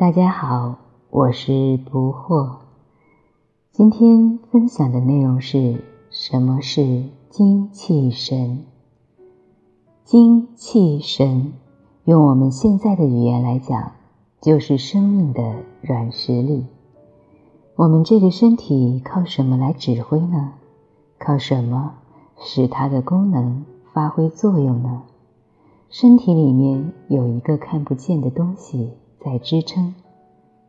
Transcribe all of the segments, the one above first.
大家好，我是不惑。今天分享的内容是什么是精气神？精气神，用我们现在的语言来讲，就是生命的软实力。我们这个身体靠什么来指挥呢？靠什么使它的功能发挥作用呢？身体里面有一个看不见的东西在支撑。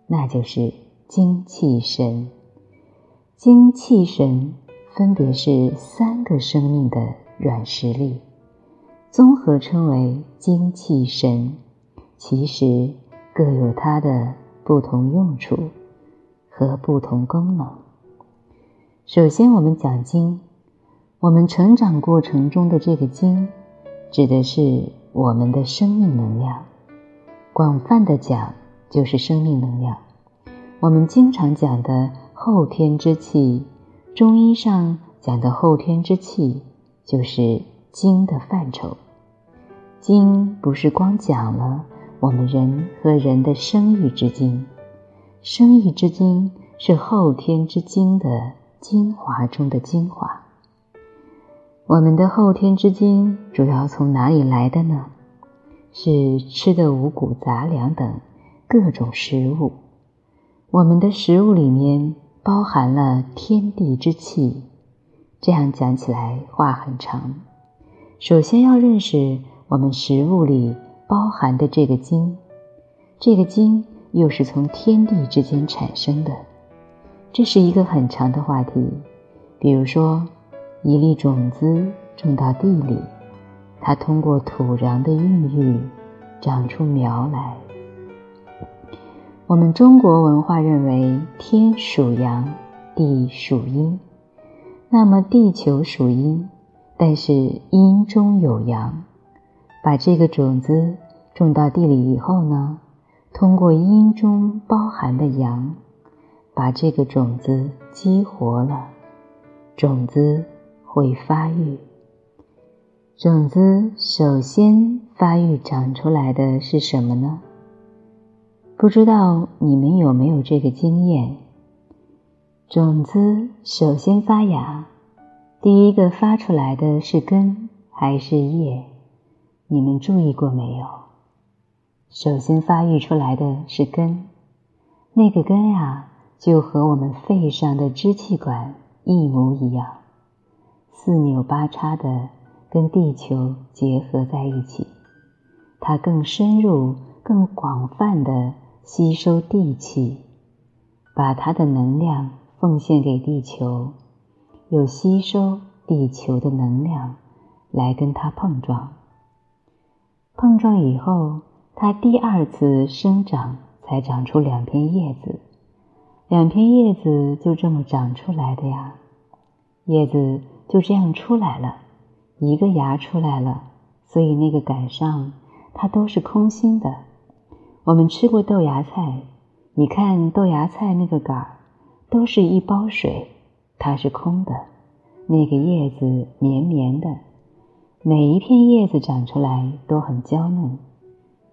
那就是精气神。精气神分别是三个生命的软实力，综合称为精气神。其实各有它的不同用处和不同功能。首先，我们讲精，我们成长过程中的这个精，指的是我们的生命能量。广泛的讲。就是生命能量。我们经常讲的后天之气，中医上讲的后天之气，就是精的范畴。精不是光讲了我们人和人的生育之精，生育之精是后天之精的精华中的精华。我们的后天之精主要从哪里来的呢？是吃的五谷杂粮等。各种食物，我们的食物里面包含了天地之气。这样讲起来话很长。首先要认识我们食物里包含的这个精，这个精又是从天地之间产生的，这是一个很长的话题。比如说，一粒种子种到地里，它通过土壤的孕育，长出苗来。我们中国文化认为天属阳，地属阴，那么地球属阴，但是阴中有阳。把这个种子种到地里以后呢，通过阴中包含的阳，把这个种子激活了，种子会发育。种子首先发育长出来的是什么呢？不知道你们有没有这个经验？种子首先发芽，第一个发出来的是根还是叶？你们注意过没有？首先发育出来的是根，那个根呀，就和我们肺上的支气管一模一样，四扭八叉的跟地球结合在一起，它更深入、更广泛的。吸收地气，把它的能量奉献给地球，又吸收地球的能量来跟它碰撞。碰撞以后，它第二次生长才长出两片叶子，两片叶子就这么长出来的呀。叶子就这样出来了，一个芽出来了，所以那个杆上它都是空心的。我们吃过豆芽菜，你看豆芽菜那个杆儿，都是一包水，它是空的。那个叶子绵绵的，每一片叶子长出来都很娇嫩，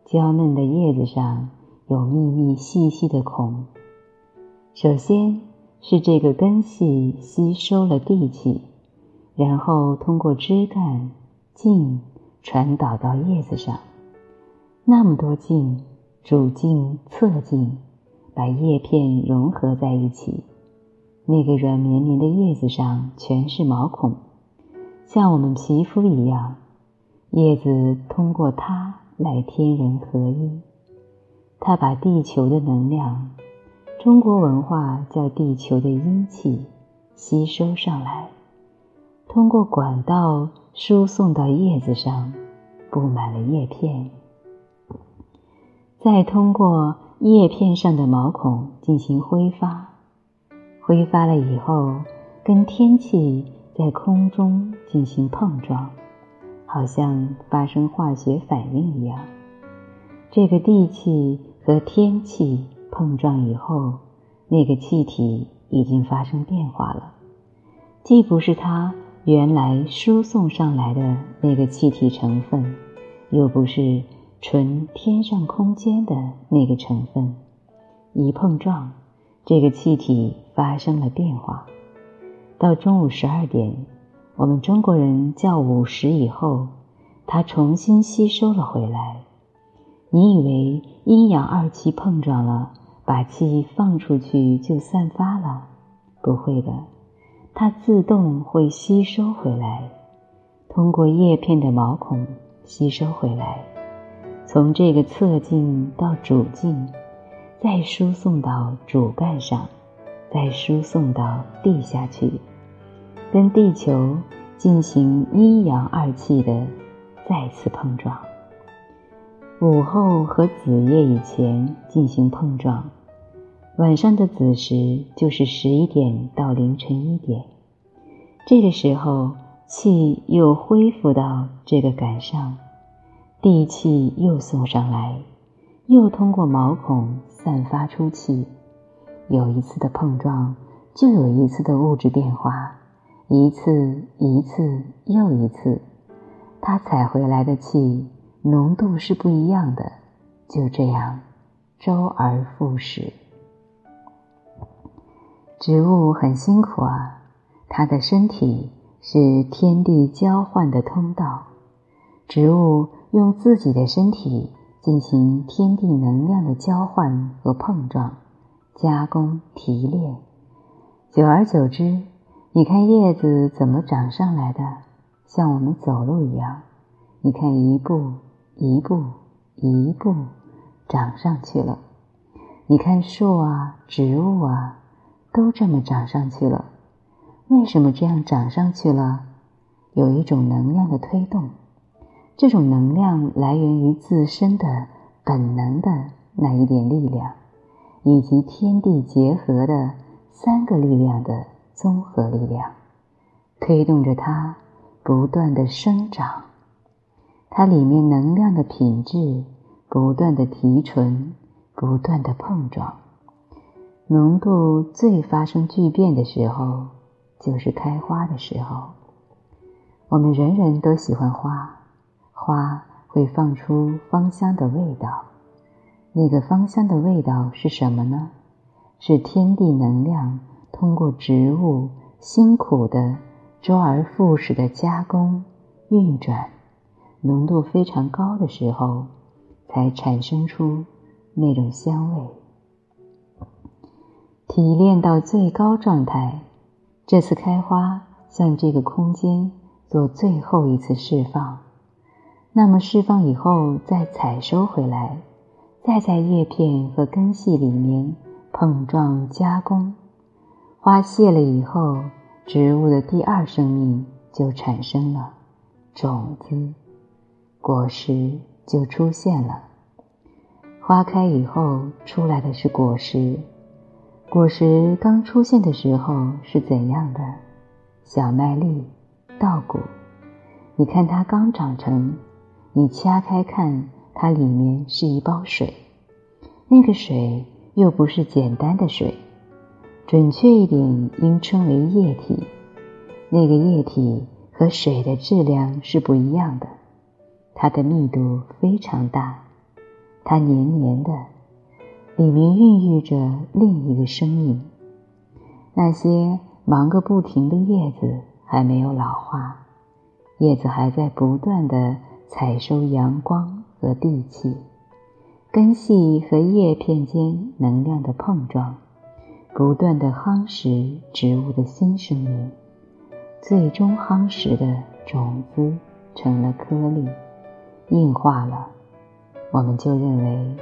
娇嫩的叶子上有密密细细的孔。首先是这个根系吸收了地气，然后通过枝干茎传导到叶子上，那么多茎。主茎、侧茎把叶片融合在一起，那个软绵绵的叶子上全是毛孔，像我们皮肤一样。叶子通过它来天人合一，它把地球的能量，中国文化叫地球的阴气吸收上来，通过管道输送到叶子上，布满了叶片。再通过叶片上的毛孔进行挥发，挥发了以后，跟天气在空中进行碰撞，好像发生化学反应一样。这个地气和天气碰撞以后，那个气体已经发生变化了，既不是它原来输送上来的那个气体成分，又不是。纯天上空间的那个成分，一碰撞，这个气体发生了变化。到中午十二点，我们中国人叫午时以后，它重新吸收了回来。你以为阴阳二气碰撞了，把气放出去就散发了？不会的，它自动会吸收回来，通过叶片的毛孔吸收回来，从这个侧茎到主茎，再输送到主干上，再输送到地下去，跟地球进行阴阳二气的再次碰撞。午后和子夜以前进行碰撞，晚上的子时就是十一点到凌晨一点。这个时候气又恢复到这个杆上，地气又送上来，又通过毛孔散发出气。有一次的碰撞，就有一次的物质变化，一次一次又一次，它采回来的气。浓度是不一样的，就这样，周而复始。植物很辛苦啊，它的身体是天地交换的通道。植物用自己的身体进行天地能量的交换和碰撞、加工、提炼。久而久之，你看叶子怎么长上来的？像我们走路一样，你看一步。一步一步长上去了，你看树啊，植物啊，都这么长上去了。为什么这样长上去了？有一种能量的推动，这种能量来源于自身的本能的那一点力量，以及天地结合的三个力量的综合力量，推动着它不断的生长。它里面能量的品质不断的提纯，不断的碰撞，浓度最发生巨变的时候，就是开花的时候。我们人人都喜欢花，花会放出芳香的味道。那个芳香的味道是什么呢？是天地能量通过植物辛苦的周而复始的加工运转。浓度非常高的时候，才产生出那种香味。提炼到最高状态，这次开花向这个空间做最后一次释放。那么释放以后再采收回来，再在叶片和根系里面碰撞加工。花谢了以后，植物的第二生命就产生了种子。果实就出现了。花开以后出来的是果实。果实刚出现的时候是怎样的？小麦粒、稻谷。你看它刚长成，你掐开看，它里面是一包水。那个水又不是简单的水，准确一点应称为液体。那个液体和水的质量是不一样的。它的密度非常大，它黏黏的，里面孕育着另一个生命。那些忙个不停的叶子还没有老化，叶子还在不断的采收阳光和地气，根系和叶片间能量的碰撞，不断的夯实植物的新生命，最终夯实的种子成了颗粒。硬化了，我们就认为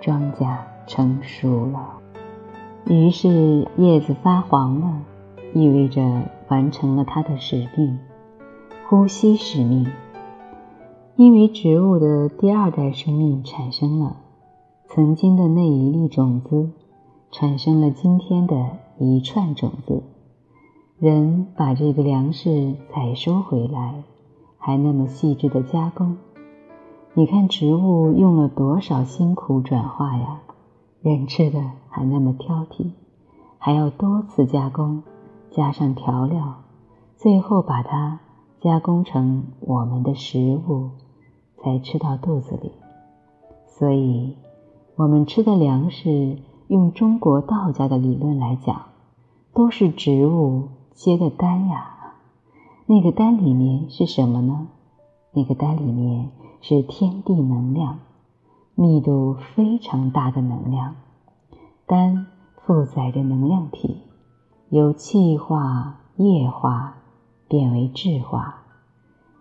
庄稼成熟了。于是叶子发黄了，意味着完成了它的使命——呼吸使命。因为植物的第二代生命产生了，曾经的那一粒种子产生了今天的一串种子。人把这个粮食采收回来，还那么细致的加工。你看植物用了多少辛苦转化呀？人吃的还那么挑剔，还要多次加工，加上调料，最后把它加工成我们的食物，才吃到肚子里。所以，我们吃的粮食用中国道家的理论来讲，都是植物结的丹呀。那个丹里面是什么呢？那个丹里面是天地能量，密度非常大的能量。丹负载着能量体，由气化、液化变为质化。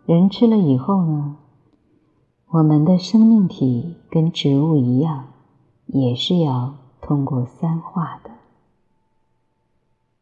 人吃了以后呢，我们的生命体跟植物一样，也是要通过三化的。